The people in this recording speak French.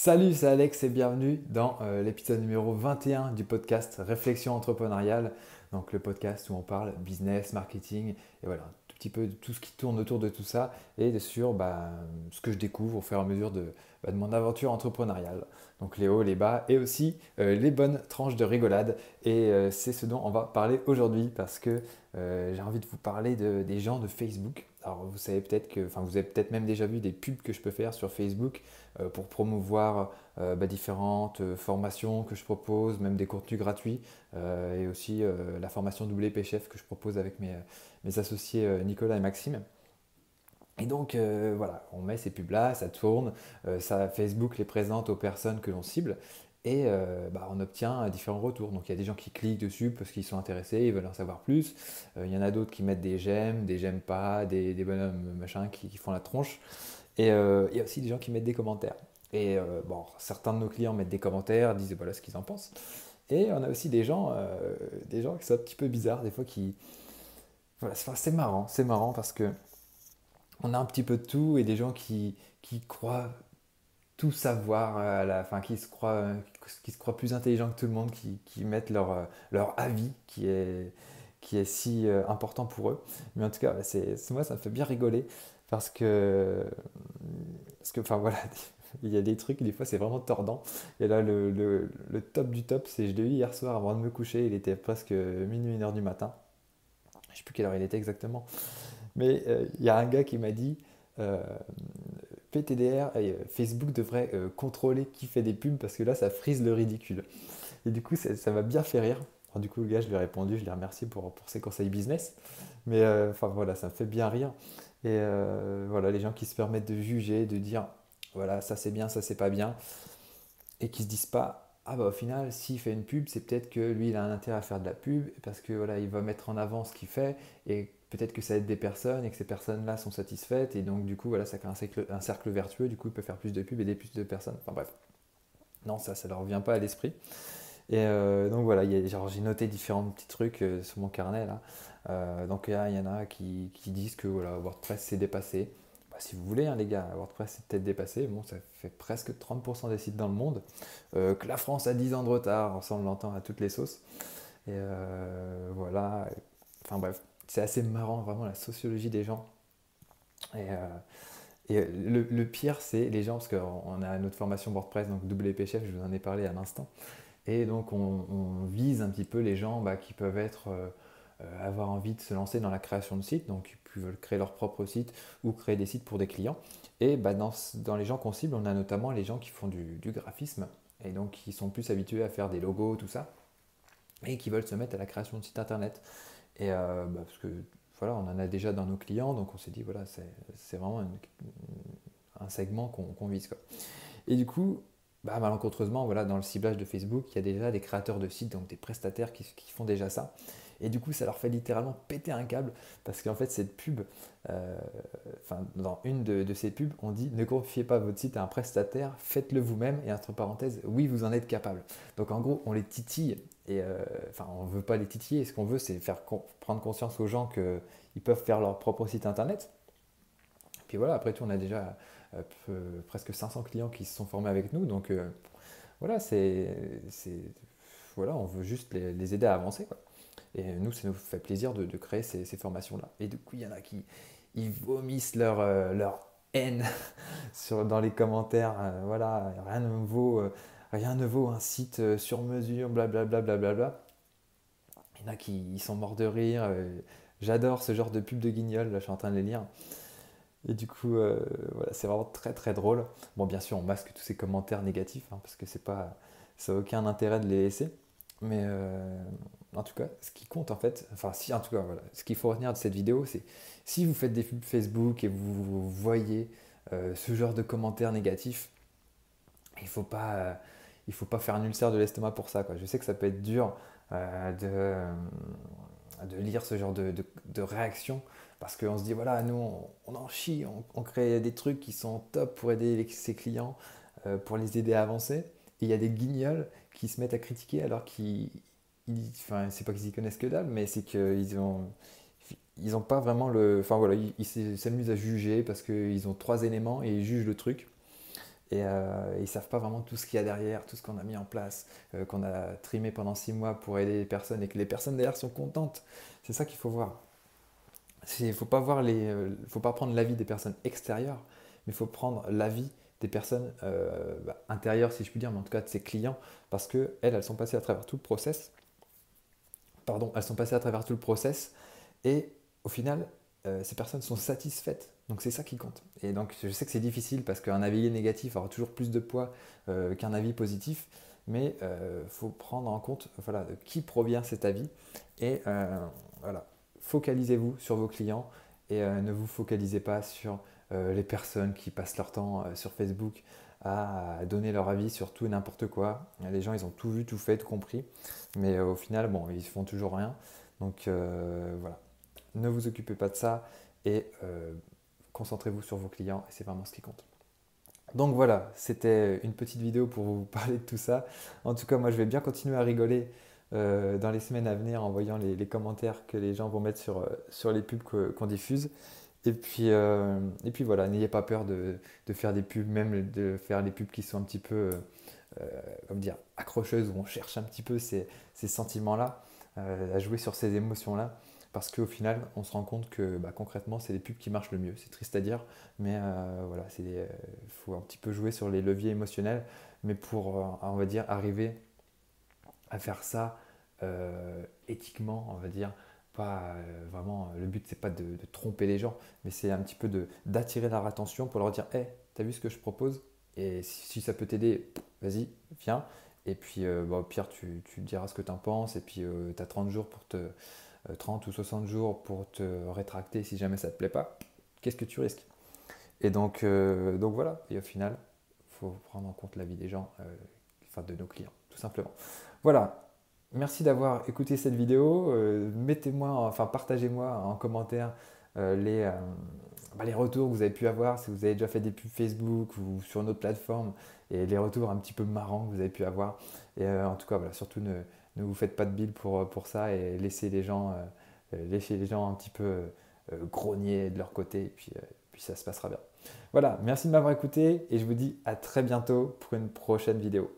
Salut, c'est Alex et bienvenue dans euh, l'épisode numéro 21 du podcast Réflexion entrepreneuriale. Donc le podcast où on parle business, marketing et voilà, un tout petit peu de tout ce qui tourne autour de tout ça et sur bah, ce que je découvre au fur et à mesure de, bah, mon aventure entrepreneuriale. Donc les hauts, les bas et aussi euh, les bonnes tranches de rigolade. Et euh, c'est ce dont on va parler aujourd'hui parce que j'ai envie de vous parler des gens de Facebook alors vous savez peut-être que, enfin vous avez peut-être même déjà vu des pubs que je peux faire sur Facebook euh, pour promouvoir euh, bah, différentes euh, formations que je propose, même des contenus gratuits et aussi la formation WP Chef que je propose avec mes, mes associés Nicolas et Maxime. Et donc voilà, on met ces pubs là, ça tourne, ça, Facebook les présente aux personnes que l'on cible et euh, bah, on obtient différents retours. Donc il y a des gens qui cliquent dessus parce qu'ils sont intéressés, ils veulent en savoir plus. Euh, il y en a d'autres qui mettent des j'aime, des j'aime pas, des, bonhommes machin qui, font la tronche. Et euh, il y a aussi des gens qui mettent des commentaires. Et bon, certains de nos clients mettent des commentaires, disent voilà ce qu'ils en pensent. Et on a aussi des gens, des gens qui sont un petit peu bizarres, des fois qui. Voilà, c'est marrant, c'est marrant parce que on a un petit peu de tout et des gens qui, qui croient tout savoir à la fin, qui se croient, qui se croient plus intelligents que tout le monde, qui, mettent leur, leur avis qui est, qui est si euh, important pour eux. Mais en tout cas, c'est, moi, ça me fait bien rigoler parce que, parce que, enfin voilà, il y a des trucs, des fois, c'est vraiment tordant. Et là, le, le, top du top, c'est je l'ai eu hier soir avant de me coucher, il était presque minuit, une heure du matin. Je sais plus quelle heure il était exactement. Mais euh, il y a un gars qui m'a dit, euh, PTDR, euh, Facebook devrait euh, contrôler qui fait des pubs parce que là, ça frise le ridicule. Et du coup, ça m'a bien fait rire. du coup, le gars, je lui ai répondu, je l'ai remercié pour, pour ses conseils business. Mais euh, enfin voilà, ça me fait bien rire. Et voilà, les gens qui se permettent de juger, de dire, voilà, ça c'est bien, ça c'est pas bien. Et qui se disent pas, ah bah au final, s'il fait une pub, c'est peut-être que lui, il a un intérêt à faire de la pub parce que voilà, il va mettre en avant ce qu'il fait et peut-être que ça aide des personnes et que ces personnes-là sont satisfaites et donc du coup voilà ça crée un cercle, vertueux, du coup il peut faire plus de pubs des plus de personnes. Enfin bref, non ça ça leur revient pas à l'esprit. Et euh, donc voilà, j'ai noté différents petits trucs euh, sur mon carnet là. Euh, donc il y en a qui, disent que voilà, WordPress s'est dépassé. Bah, si vous voulez hein, les gars, WordPress s'est peut-être dépassé. Bon, ça fait presque 30% des sites dans le monde. que la France a 10 ans de retard, on l'entend à toutes les sauces. Et voilà, enfin bref, c'est assez marrant, vraiment, la sociologie des gens. Et, euh, le, pire, c'est les gens, parce qu'on a notre formation WordPress, donc WP Chef, je vous en ai parlé à l'instant. Et donc, on, vise un petit peu les gens bah, qui peuvent être, euh, euh, avoir envie de se lancer dans la création de sites, donc qui veulent créer leur propre site ou créer des sites pour des clients. Et bah, dans, les gens qu'on cible, on a notamment les gens qui font du, graphisme et donc qui sont plus habitués à faire des logos, tout ça, et qui veulent se mettre à la création de sites internet. Et euh, bah, parce que voilà, on en a déjà dans nos clients, donc on s'est dit voilà, c'est vraiment un segment qu'on vise. Et du coup, bah, malencontreusement, voilà, dans le ciblage de Facebook, il y a déjà des créateurs de sites, donc des prestataires qui, font déjà ça. Et du coup, ça leur fait littéralement péter un câble parce qu'en fait, cette pub, euh, dans une de, ces pubs, on dit ne confiez pas votre site à un prestataire, faites-le vous-même. Et entre parenthèses, oui, vous en êtes capable. Donc en gros, on les titille et euh, enfin, on ne veut pas les titiller. Ce qu'on veut, c'est faire prendre conscience aux gens qu'ils peuvent faire leur propre site internet. Puis voilà, après tout, on a déjà presque 500 clients qui se sont formés avec nous. Donc voilà, c'est, voilà, on veut juste les, aider à avancer. Quoi. Et nous, ça nous fait plaisir de, créer ces, formations-là. Et du coup, il y en a qui ils vomissent leur, euh, leur haine sur, dans les commentaires. Euh, voilà, rien ne vaut, euh, rien ne vaut un site sur mesure, blablabla. Bla, bla, bla, il y en a qui sont morts de rire. J'adore ce genre de pub de guignol, là, je suis en train de les lire. Et du coup, voilà, c'est vraiment très très drôle. Bon, bien sûr, on masque tous ces commentaires négatifs, hein, parce que c'est pas, ça n'a aucun intérêt de les laisser. Mais en tout cas, ce qui compte en fait, enfin si en tout cas, voilà, ce qu'il faut retenir de cette vidéo, c'est si vous faites des pubs Facebook et vous voyez euh, ce genre de commentaires négatifs, il faut, pas, il faut pas faire un ulcère de l'estomac pour ça. Quoi. Je sais que ça peut être dur euh, de, de, lire ce genre de, de, réaction parce qu'on se dit, voilà, nous, on, en chie, on, crée des trucs qui sont top pour aider ses clients, euh, pour les aider à avancer. Et il y a des guignols qui se mettent à critiquer alors qu'ils enfin, c'est pas qu'ils y connaissent que dalle, mais c'est qu'ils ont, ils ont pas vraiment le, enfin voilà, ils s'amusent à juger parce qu'ils ont trois éléments et ils jugent le truc. Et euh, ils ne savent pas vraiment tout ce qu'il y a derrière, tout ce qu'on a mis en place, euh, qu'on a trimé pendant six mois pour aider les personnes et que les personnes derrière sont contentes. C'est ça qu'il faut voir. Il ne faut euh, faut pas prendre l'avis des personnes extérieures, mais il faut prendre l'avis des personnes bah, intérieures, si je puis dire, mais en tout cas de ses clients, parce que elles, elles sont passées à travers tout le process. Pardon, elles sont passées à travers tout le process, et au final, ces personnes sont satisfaites donc c'est ça qui compte. Et donc je sais que c'est difficile parce qu'un avis négatif aura toujours plus de poids euh, qu'un avis positif, mais il euh, faut prendre en compte voilà, de qui provient cet avis. Et euh, voilà, focalisez-vous sur vos clients et ne vous focalisez pas sur les personnes qui passent leur temps sur Facebook à donner leur avis sur tout et n'importe quoi. Les gens, ils ont tout vu, tout fait, tout compris, mais au final, bon, ils font toujours rien. Donc voilà, ne vous occupez pas de ça et concentrez-vous sur vos clients et c'est vraiment ce qui compte. Donc voilà, c'était une petite vidéo pour vous parler de tout ça. En tout cas, moi je vais bien continuer à rigoler euh, dans les semaines à venir en voyant les, commentaires que les gens vont mettre sur, euh, les pubs qu'on diffuse. Et puis, euh, voilà, n'ayez pas peur de, faire des pubs, même de faire des pubs qui sont un petit peu, dire, accrocheuses, où on cherche un petit peu ces sentiments-là, à jouer sur ces émotions-là parce qu'au final, on se rend compte que bah, concrètement, c'est les pubs qui marchent le mieux. C'est triste à dire, mais euh, voilà, il euh, faut un petit peu jouer sur les leviers émotionnels, mais pour, euh, on va dire, arriver à faire ça éthiquement, on va dire, pas vraiment, le but c'est pas de, tromper les gens, mais c'est un petit peu d'attirer leur attention pour leur dire, hé, hey, t'as vu ce que je propose? Et si, ça peut t'aider, vas-y, viens. Et puis, bah, Pierre, tu, tu diras ce que tu en penses, et puis tu as 30 jours pour te 30 euh, ou 60 jours pour te rétracter si jamais ça ne te plaît pas, qu'est-ce que tu risques? Et donc, euh, donc voilà, et au final, il faut prendre en compte la vie des gens, euh, enfin de nos clients, tout simplement. Voilà, merci d'avoir écouté cette vidéo. Mettez-moi, enfin partagez-moi en commentaire les, bah, les retours que vous avez pu avoir, si vous avez déjà fait des pubs Facebook ou sur une autre plateforme, et les retours un petit peu marrants que vous avez pu avoir. Et en tout cas, voilà, surtout ne ne vous faites pas de bile pour, pour ça et laissez les gens, euh, laissez les gens un petit peu euh, grogner de leur côté et euh, puis ça se passera bien. Voilà, merci de m'avoir écouté et je vous dis à très bientôt pour une prochaine vidéo.